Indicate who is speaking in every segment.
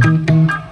Speaker 1: Wash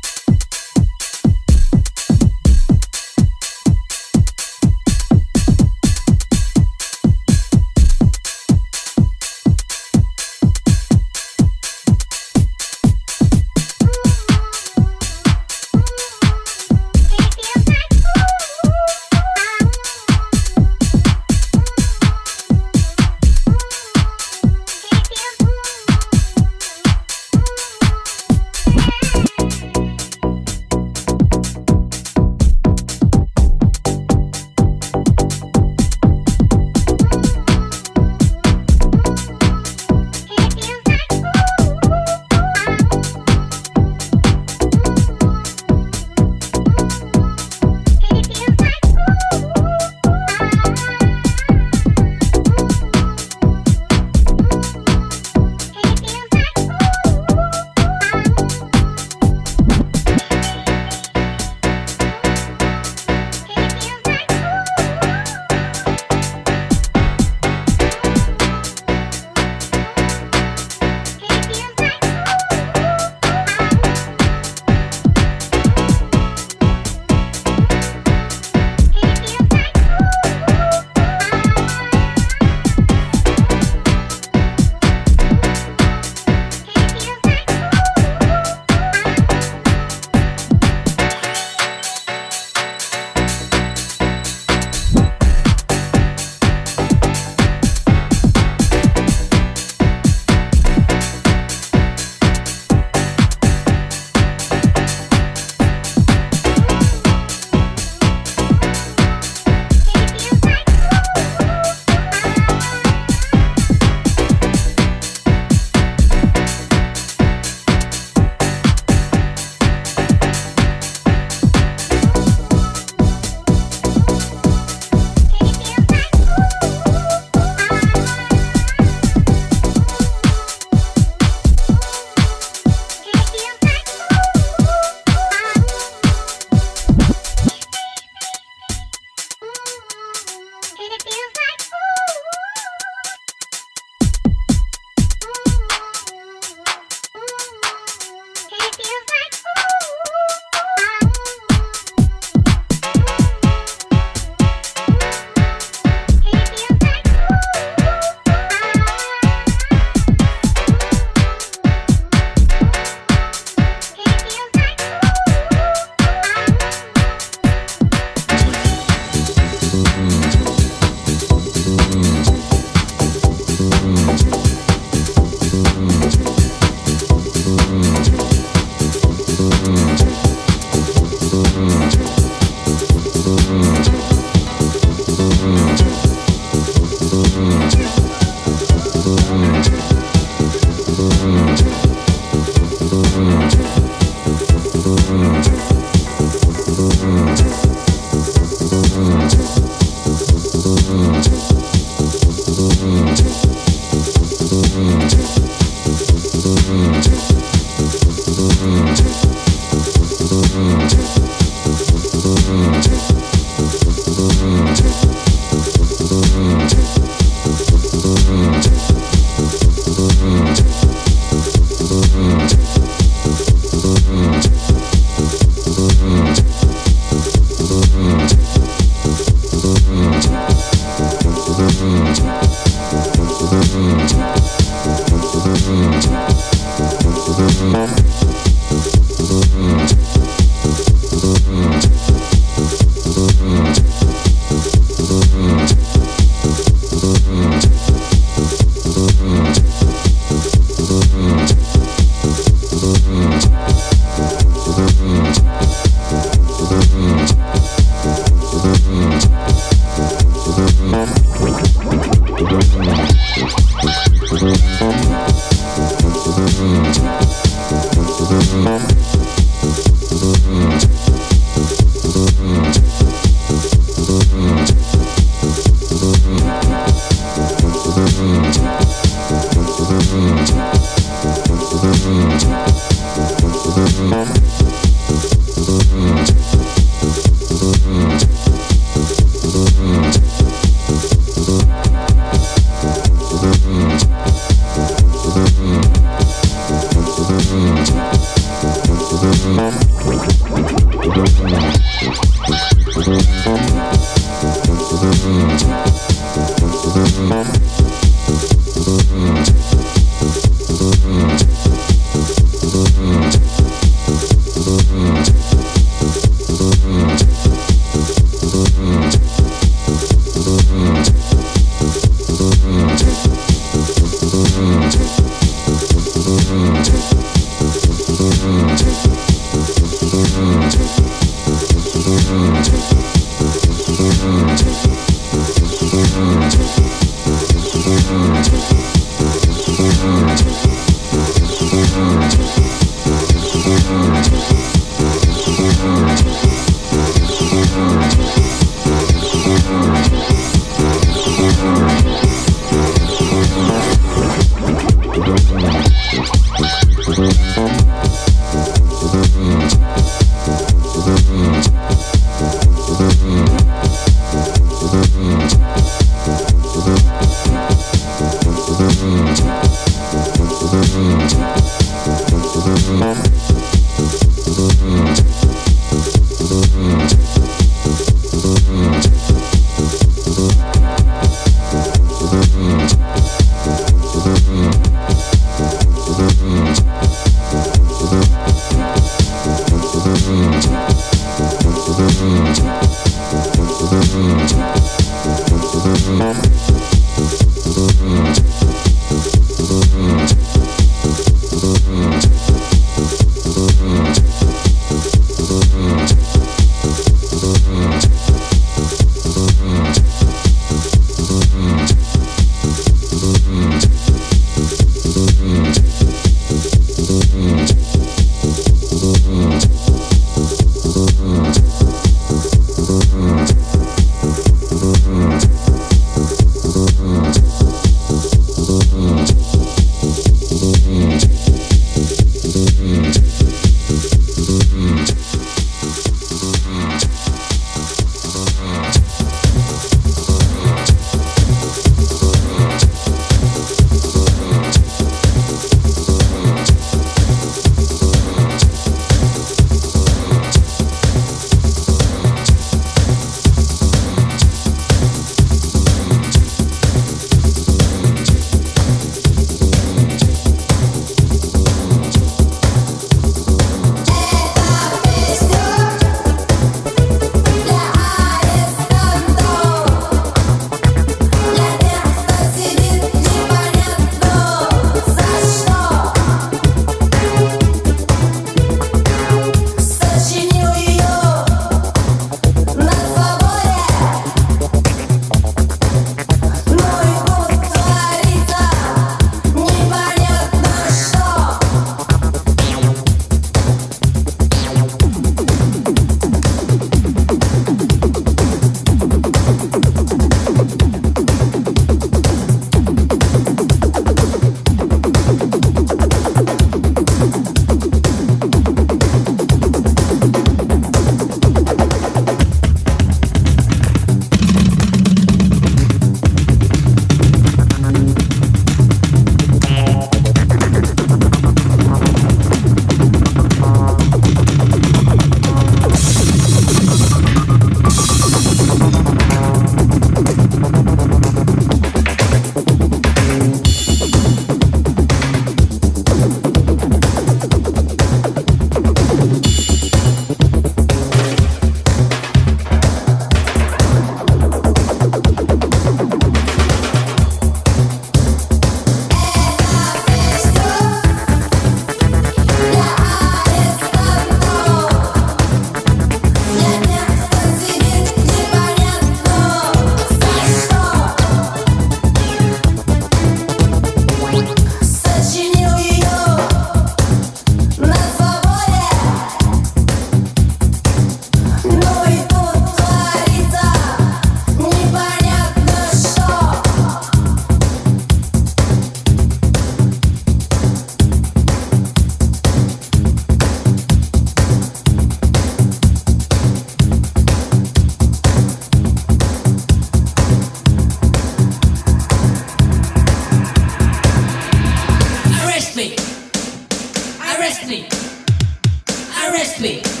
Speaker 2: Me.